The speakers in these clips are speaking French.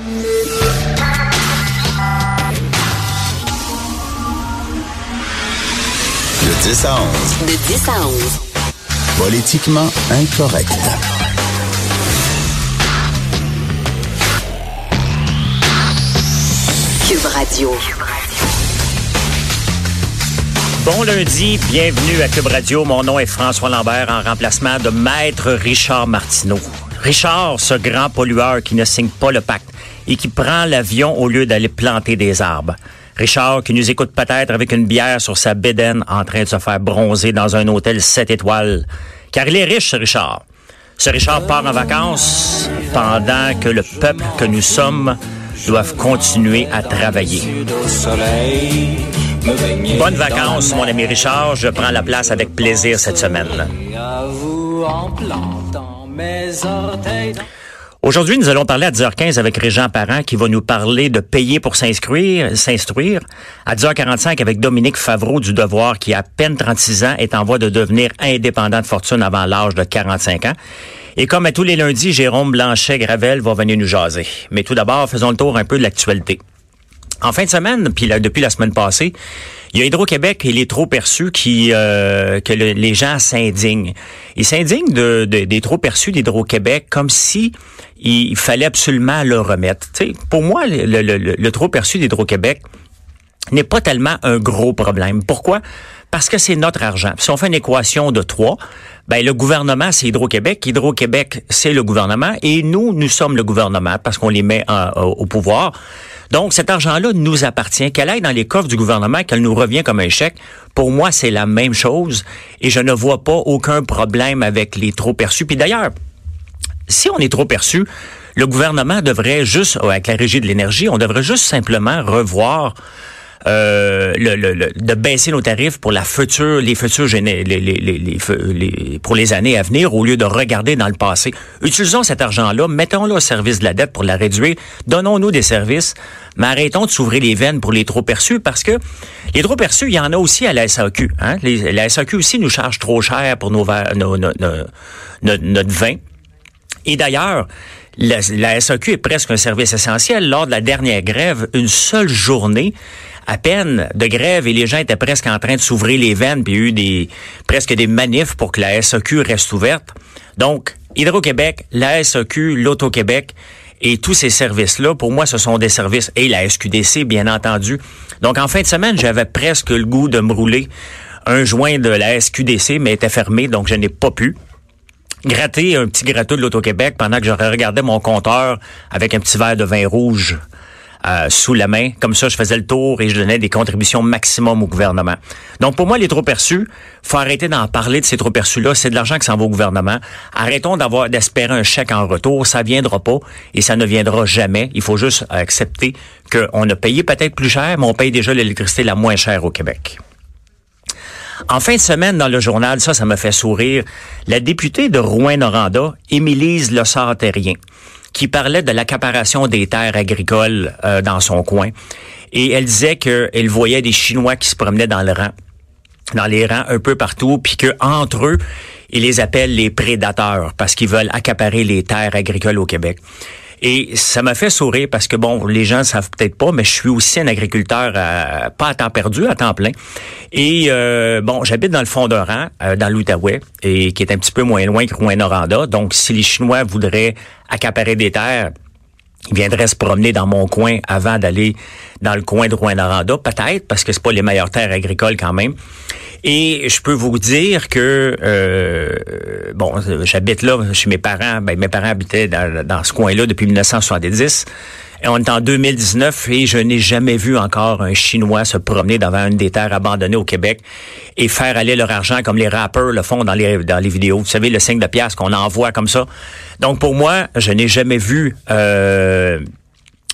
De 10 à 11. De 10 à 11. Politiquement incorrect. Cube Radio. Bon lundi, bienvenue à Cube Radio. Mon nom est François Lambert en remplacement de Maître Richard Martineau. Richard, ce grand pollueur qui ne signe pas le pacte et qui prend l'avion au lieu d'aller planter des arbres. Richard qui nous écoute peut-être avec une bière sur sa bédaine en train de se faire bronzer dans un hôtel 7 étoiles. Car il est riche, ce Richard. Ce Richard part en vacances pendant que le peuple que nous sommes doivent continuer à travailler. Bonnes vacances, mon ami Richard. Je prends la place avec plaisir cette semaine. Aujourd'hui, nous allons parler à 10h15 avec Régent Parent qui va nous parler de payer pour s'inscrire, s'instruire. À 10h45 avec Dominique Favreau du Devoir qui, à peine 36 ans, est en voie de devenir indépendant de fortune avant l'âge de 45 ans. Et comme à tous les lundis, Jérôme Blanchet-Gravel va venir nous jaser. Mais tout d'abord, faisons le tour un peu de l'actualité. En fin de semaine, puis depuis la semaine passée, il y a Hydro-Québec et les trop perçus qui euh, que les gens s'indignent. Ils s'indignent de, des trop perçus d'Hydro-Québec comme si il fallait absolument le remettre. pour moi, le trop perçu d'Hydro-Québec n'est pas tellement un gros problème. Pourquoi? Parce que c'est notre argent. Si on fait une équation de trois, ben le gouvernement, c'est Hydro-Québec. Hydro-Québec, c'est le gouvernement. Et nous, nous sommes le gouvernement parce qu'on les met au pouvoir. Donc, cet argent-là nous appartient. Qu'elle aille dans les coffres du gouvernement, qu'elle nous revient comme un chèque, pour moi, c'est la même chose. Et je ne vois pas aucun problème avec les trop perçus. Puis d'ailleurs, si on est trop perçu, le gouvernement devrait juste, avec la régie de l'énergie, on devrait juste simplement revoir euh, le, le, de baisser nos tarifs pour la future, les futures les, les, les, pour les années à venir au lieu de regarder dans le passé. Utilisons cet argent-là, mettons-le au service de la dette pour la réduire, donnons-nous des services, mais arrêtons de s'ouvrir les veines pour les trop perçus parce que les trop perçus, il y en a aussi à la SAQ. Hein? la SAQ aussi nous charge trop cher pour nos, nos, nos, notre vin. Et d'ailleurs, la, la, SAQ est presque un service essentiel. Lors de la dernière grève, une seule journée, à peine de grève et les gens étaient presque en train de s'ouvrir les veines, puis il y a eu des, presque des manifs pour que la SAQ reste ouverte. Donc, Hydro-Québec, la SAQ, l'Auto-Québec et tous ces services-là, pour moi, ce sont des services, et la SQDC, bien entendu. Donc, en fin de semaine, j'avais presque le goût de me rouler un joint de la SQDC, mais était fermé, donc je n'ai pas pu gratter un petit gratteux de l'Auto-Québec pendant que je regardais mon compteur avec un petit verre de vin rouge euh, sous la main. Comme ça, je faisais le tour et je donnais des contributions maximum au gouvernement. Donc, pour moi, les trop perçus, faut arrêter d'en parler de ces trop perçus-là. C'est de l'argent qui s'en va au gouvernement. Arrêtons d'avoir d'espérer un chèque en retour. Ça viendra pas et ça ne viendra jamais. Il faut juste accepter qu'on a payé peut-être plus cher, mais on paye déjà l'électricité la moins chère au Québec. En fin de semaine, dans le journal, ça, ça me fait sourire, la députée de Rouen-Noranda, Émilise Le Sartérien, qui parlait de l'accaparation des terres agricoles euh, dans son coin. Et elle disait qu'elle voyait des Chinois qui se promenaient dans le rang dans les rangs un peu partout, puis que entre eux, ils les appellent les prédateurs parce qu'ils veulent accaparer les terres agricoles au Québec. Et ça m'a fait sourire parce que, bon, les gens savent peut-être pas, mais je suis aussi un agriculteur pas à temps perdu, à temps plein. Et, euh, bon, j'habite dans le fond d'un rang, euh, dans l'Outaouais, et qui est un petit peu moins loin que Rouen-Noranda. Donc, si les Chinois voudraient accaparer des terres, ils viendraient se promener dans mon coin avant d'aller dans le coin de Rouen-Noranda, peut-être, parce que c'est pas les meilleures terres agricoles quand même. Et je peux vous dire que euh, bon, j'habite là chez mes parents. Ben, mes parents habitaient dans ce coin-là depuis 1970. On est en 2019 et je n'ai jamais vu encore un Chinois se promener devant une des terres abandonnées au Québec et faire aller leur argent comme les rappeurs le font dans les, dans les vidéos. Vous savez, le signe de pièce qu'on envoie comme ça. Donc pour moi, je n'ai jamais vu euh,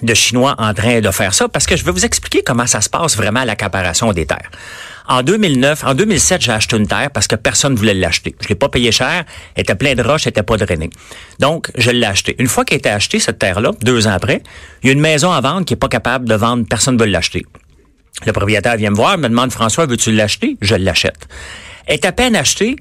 de Chinois en train de faire ça parce que je vais vous expliquer comment ça se passe vraiment l'accaparation des terres. En 2009, en 2007, j'ai acheté une terre parce que personne ne voulait l'acheter. Je l'ai pas payé cher, elle était pleine de roches, elle était pas drainée. Donc, je l'ai acheté. Une fois qu'elle était achetée, cette terre-là, deux ans après, il y a une maison à vendre qui est pas capable de vendre, personne ne veut l'acheter. Le propriétaire vient me voir, me demande, François, veux-tu l'acheter? Je l'achète. Elle est à peine achetée,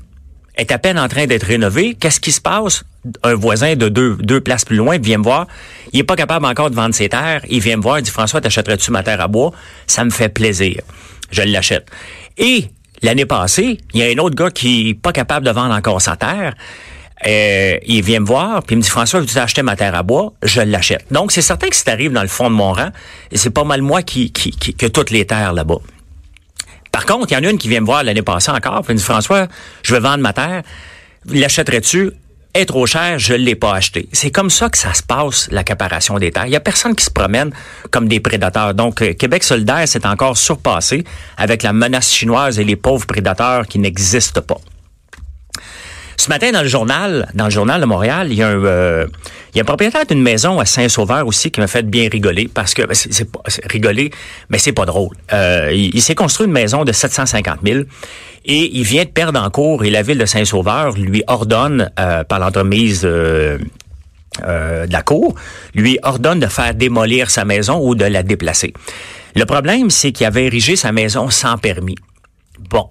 est à peine en train d'être rénovée. Qu'est-ce qui se passe? Un voisin de deux, places plus loin vient me voir. Il est pas capable encore de vendre ses terres. Il vient me voir, il dit, François, t'achèterais-tu ma terre à bois? Ça me fait plaisir. Je l'achète. Et l'année passée, il y a un autre gars qui est pas capable de vendre encore sa terre. Euh, il vient me voir, puis il me dit François, tu as acheté ma terre à bois, je l'achète. Donc c'est certain que si tu arrives dans le fond de mon rang, c'est pas mal moi qui, qui, qui que toutes les terres là-bas. Par contre, il y en a une qui vient me voir l'année passée encore, puis me dit François, je veux vendre ma terre, l'achèterais-tu? Est trop cher, je l'ai pas acheté. C'est comme ça que ça se passe, l'accaparation des terres. Il y a personne qui se promène comme des prédateurs. Donc, euh, Québec solidaire s'est encore surpassé avec la menace chinoise et les pauvres prédateurs qui n'existent pas. Ce matin, dans le journal, dans le journal de Montréal, il y a un, euh, il y a un propriétaire d'une maison à Saint-Sauveur aussi qui m'a fait bien rigoler parce que ben, c'est rigoler, mais c'est pas drôle. Euh, il, s'est construit une maison de 750 000 et il vient de perdre en cours et la ville de Saint-Sauveur lui ordonne euh, par l'entremise de la cour, lui ordonne de faire démolir sa maison ou de la déplacer. Le problème, c'est qu'il avait érigé sa maison sans permis. Bon,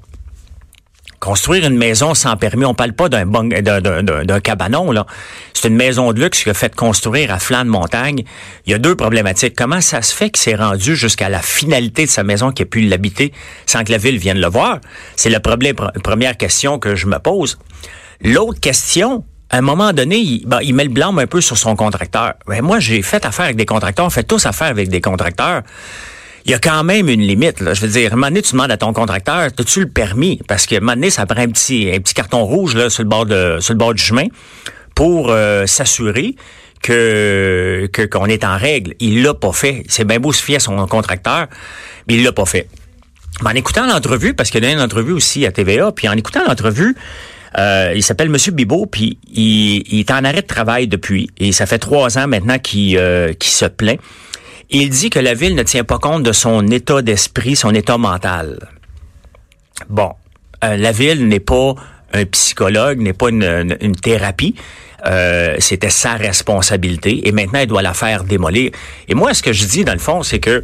Construire une maison sans permis, on parle pas d'un d'un cabanon là. C'est une maison de luxe qui a fait construire à flanc de montagne. Il y a deux problématiques. Comment ça se fait qu'il s'est rendu jusqu'à la finalité de sa maison qui a pu l'habiter sans que la ville vienne le voir? C'est la première question que je me pose. L'autre question, à un moment donné, il, il met le blâme un peu sur son contracteur. Ben, moi, j'ai fait affaire avec des contracteurs, on fait tous affaire avec des contracteurs il y a quand même une limite. Là. Je veux dire, à tu demandes à ton contracteur, as-tu le permis? Parce que à ça prend un petit, un petit carton rouge là, sur, le bord de, sur le bord du chemin pour euh, s'assurer que qu'on est en règle. Il l'a pas fait. C'est bien beau se fier à son contracteur, mais il l'a pas fait. en écoutant l'entrevue, parce qu'il y a une entrevue aussi à TVA, puis en écoutant l'entrevue, euh, il s'appelle Monsieur Bibot, puis il, il, est en arrêt de travail depuis. Et ça fait trois ans maintenant qu'il euh, se plaint. Il dit que la ville ne tient pas compte de son état d'esprit, son état mental. Bon, euh, la ville n'est pas un psychologue, n'est pas une, thérapie. Euh, c'était sa responsabilité et maintenant elle doit la faire démolir. Et moi, ce que je dis dans le fond, c'est que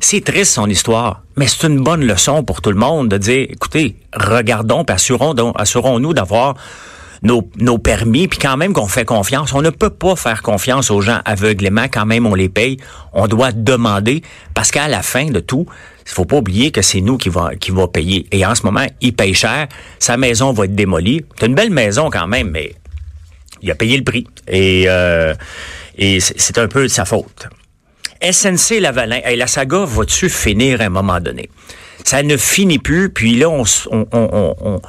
c'est triste son histoire, mais c'est une bonne leçon pour tout le monde de dire, écoutez, regardons, assurons, assurons-nous d'avoir nos, nos permis, puis quand même qu'on fait confiance. On ne peut pas faire confiance aux gens aveuglément, quand même on les paye. On doit demander, parce qu'à la fin de tout, il faut pas oublier que c'est nous qui va qui va payer. Et en ce moment, il paye cher. Sa maison va être démolie. C'est une belle maison quand même, mais il a payé le prix. Et, euh, et c'est un peu de sa faute. SNC Lavalin, hey, la saga va-tu finir à un moment donné? Ça ne finit plus, puis là, on, on, on, on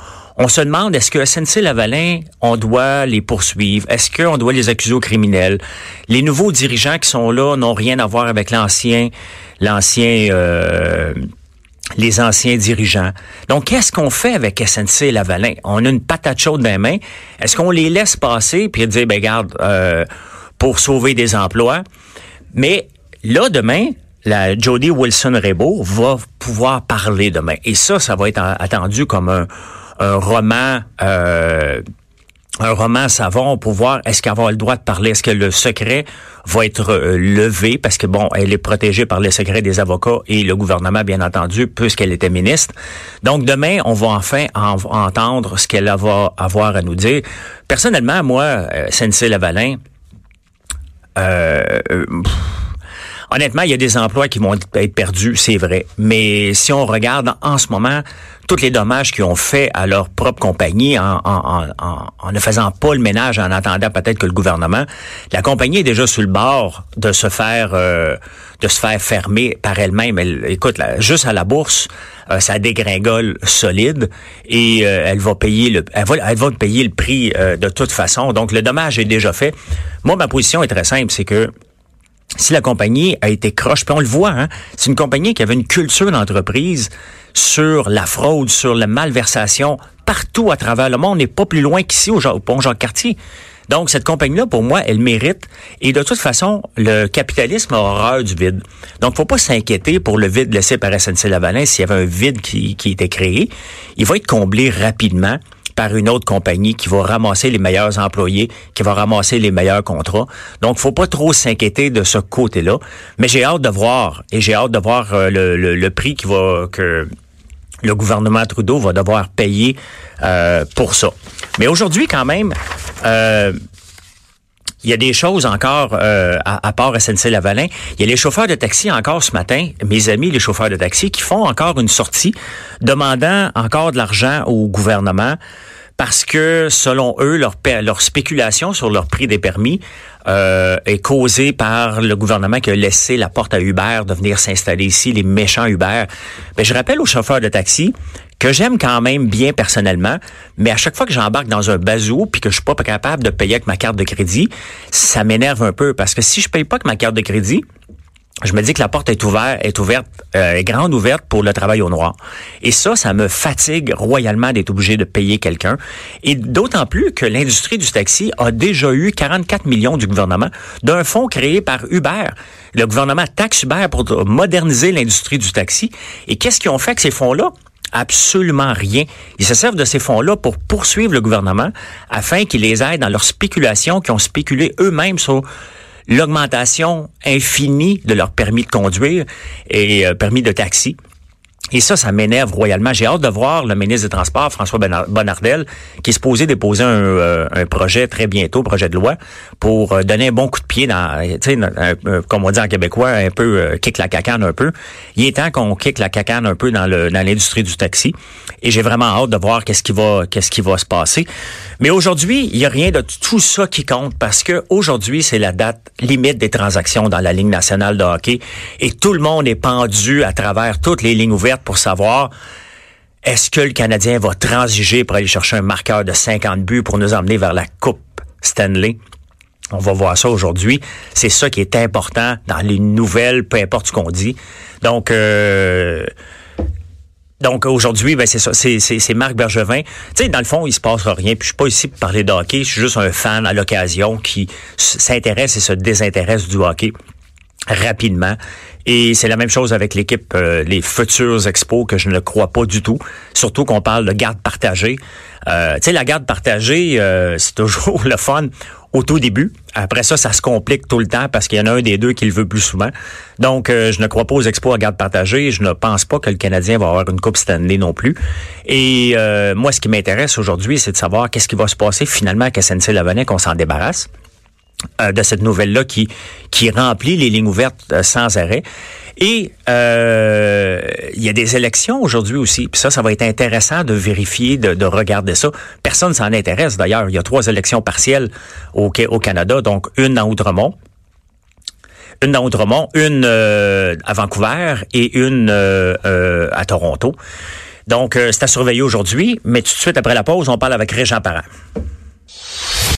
se demande, est-ce que SNC-Lavalin, on doit les poursuivre? Est-ce qu'on doit les accuser aux criminels? Les nouveaux dirigeants qui sont là n'ont rien à voir avec l'ancien, l'ancien, euh, les anciens dirigeants. Donc, qu'est-ce qu'on fait avec SNC-Lavalin? On a une patate chaude dans les mains. Est-ce qu'on les laisse passer puis dire, ben, garde, euh, pour sauver des emplois? Mais là, demain, la Jody Wilson-Raybould va pouvoir parler demain. Et ça, ça va être attendu comme un, un roman euh, un roman savon pour voir est-ce qu'elle le droit de parler, est-ce que le secret va être euh, levé? Parce que bon, elle est protégée par le secret des avocats et le gouvernement bien entendu puisqu'elle était ministre. Donc demain, on va enfin entendre ce qu'elle va avoir à nous dire. Personnellement, moi, euh, Sensei Lavalin, euh, honnêtement, il y a des emplois qui vont être perdus, c'est vrai. Mais si on regarde en ce moment tous les dommages qu'ils ont fait à leur propre compagnie en, en, ne faisant pas le ménage en attendant peut-être que le gouvernement, la compagnie est déjà sur le bord de se faire euh, de se faire fermer par elle-même. écoute, juste à la bourse, euh, ça dégringole solide et euh, elle va payer le elle va, elle va payer le prix de toute façon. Donc le dommage est déjà fait. Moi, ma position est très simple, c'est que si la compagnie a été croche, puis on le voit, hein, c'est une compagnie qui avait une culture d'entreprise sur la fraude, sur la malversation partout à travers le monde, n'est pas plus loin qu'ici au, pont Jacques-Cartier. Donc, cette compagnie-là, pour moi, elle mérite. Et de toute façon, le capitalisme a horreur du vide. Donc, faut pas s'inquiéter pour le vide laissé par SNC-Lavalin s'il y avait un vide qui, qui était créé. Il va être comblé rapidement par une autre compagnie qui va ramasser les meilleurs employés, qui va ramasser les meilleurs contrats. Donc, faut pas trop s'inquiéter de ce côté-là. Mais j'ai hâte de voir, et j'ai hâte de voir euh, le, le, prix qui va que le gouvernement Trudeau va devoir payer euh, pour ça. Mais aujourd'hui, quand même, euh, il y a des choses encore euh, à, à, part SNC-Lavalin. Il y a les chauffeurs de taxi encore ce matin, mes amis les chauffeurs de taxi, qui font encore une sortie demandant encore de l'argent au gouvernement parce que, selon eux, leur, spéculation sur leur prix des permis euh, est causée par le gouvernement qui a laissé la porte à Uber de venir s'installer ici, les méchants Uber. Mais je rappelle aux chauffeurs de taxi que j'aime quand même bien personnellement, mais à chaque fois que j'embarque dans un bazou puis que je suis pas capable de payer avec ma carte de crédit, ça m'énerve un peu parce que si je paye pas avec ma carte de crédit, je me dis que la porte est ouverte, est ouverte, euh, est grande ouverte pour le travail au noir. Et ça, ça me fatigue royalement d'être obligé de payer quelqu'un. Et d'autant plus que l'industrie du taxi a déjà eu 44 millions du gouvernement d'un fonds créé par Uber. Le gouvernement taxe Uber pour moderniser l'industrie du taxi. Et qu'est-ce qu'ils ont fait avec ces fonds-là? Absolument rien. Ils se servent de ces fonds-là pour poursuivre le gouvernement afin qu'il les aide dans leurs spéculations qui ont spéculé eux-mêmes sur l'augmentation infinie de leur permis de conduire et euh, permis de taxi. Et ça, ça m'énerve royalement. J'ai hâte de voir le ministre des Transports, François Bonnardel, qui est supposé déposer un, euh, un projet très bientôt, projet de loi, pour euh, donner un bon coup de pied dans, tu sais, comme on dit en québécois, un peu euh, kick la cacane un peu. Il est temps qu'on kick la cacane un peu dans le dans l'industrie du taxi. Et j'ai vraiment hâte de voir qu'est-ce qui va qu'est-ce qui va se passer. Mais aujourd'hui, il y a rien de tout ça qui compte parce que aujourd'hui, c'est la date limite des transactions dans la Ligue nationale de hockey et tout le monde est pendu à travers toutes les lignes ouvertes pour savoir est-ce que le Canadien va transiger pour aller chercher un marqueur de 50 buts pour nous emmener vers la Coupe Stanley? On va voir ça aujourd'hui. C'est ça qui est important dans les nouvelles, peu importe ce qu'on dit. Donc, euh, aujourd'hui, ben c'est Marc Bergevin. Tu sais, dans le fond, il se passera rien. Puis je suis pas ici pour parler de hockey. Je suis juste un fan à l'occasion qui s'intéresse et se désintéresse du hockey rapidement. Et c'est la même chose avec l'équipe, euh, les futurs expos que je ne crois pas du tout. Surtout qu'on parle de garde partagée. Euh, tu sais, la garde partagée, euh, c'est toujours le fun au tout début. Après ça, ça se complique tout le temps parce qu'il y en a un des deux qui le veut plus souvent. Donc, je ne crois pas aux expos à garde partagée. Je ne pense pas que le Canadien va avoir une Coupe Stanley non plus. Et moi, ce qui m'intéresse aujourd'hui, c'est de savoir qu'est-ce qui va se passer finalement avec SNC-Lavalin qu'on s'en débarrasse. Euh, de cette nouvelle-là qui, qui remplit les lignes ouvertes euh, sans arrêt. Et euh, il y a des élections aujourd'hui aussi. Puis ça, ça va être intéressant de vérifier, de, de regarder ça. Personne s'en intéresse d'ailleurs. Il y a trois élections partielles au, au Canada, donc une dans Outremont, une dans Outremont, une à Vancouver et une à Toronto. Donc, c'est à surveiller aujourd'hui. Mais tout de suite après la pause, on parle avec Régent Parent.